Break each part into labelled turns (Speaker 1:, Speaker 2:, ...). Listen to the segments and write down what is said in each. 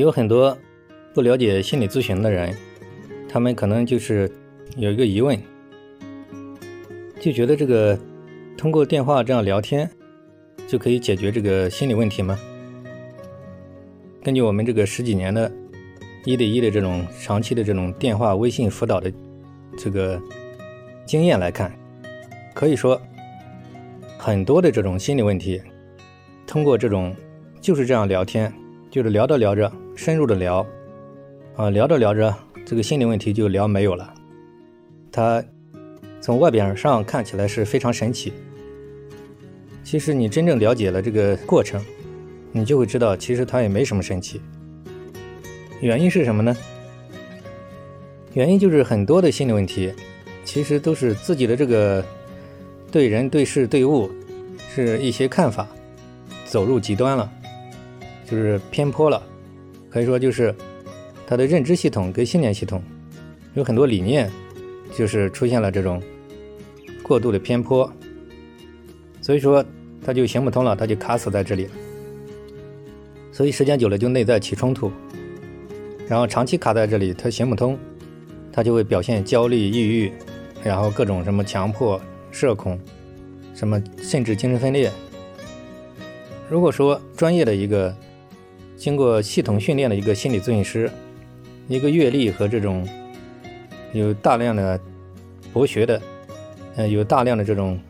Speaker 1: 有很多不了解心理咨询的人，他们可能就是有一个疑问，就觉得这个通过电话这样聊天就可以解决这个心理问题吗？根据我们这个十几年的一对一的这种长期的这种电话、微信辅导的这个经验来看，可以说很多的这种心理问题，通过这种就是这样聊天，就是聊着聊着。深入的聊，啊，聊着聊着，这个心理问题就聊没有了。它从外表上看起来是非常神奇，其实你真正了解了这个过程，你就会知道，其实它也没什么神奇。原因是什么呢？原因就是很多的心理问题，其实都是自己的这个对人对事对物是一些看法走入极端了，就是偏颇了。可以说，就是他的认知系统跟信念系统有很多理念，就是出现了这种过度的偏颇，所以说他就行不通了，他就卡死在这里了。所以时间久了就内在起冲突，然后长期卡在这里，他行不通，他就会表现焦虑、抑郁，然后各种什么强迫、社恐，什么甚至精神分裂。如果说专业的一个。经过系统训练的一个心理咨询师，一个阅历和这种有大量的博学的，呃，有大量的这种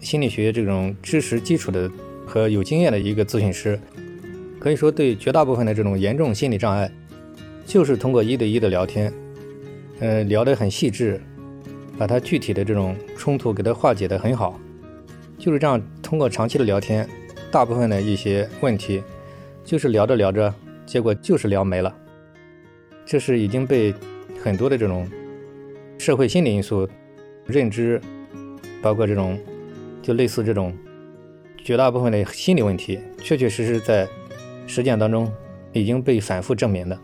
Speaker 1: 心理学这种知识基础的和有经验的一个咨询师，可以说对绝大部分的这种严重心理障碍，就是通过一对一的聊天，呃，聊得很细致，把他具体的这种冲突给他化解得很好，就是这样通过长期的聊天，大部分的一些问题。就是聊着聊着，结果就是聊没了。这是已经被很多的这种社会心理因素、认知，包括这种就类似这种绝大部分的心理问题，确确实实在实践当中已经被反复证明的。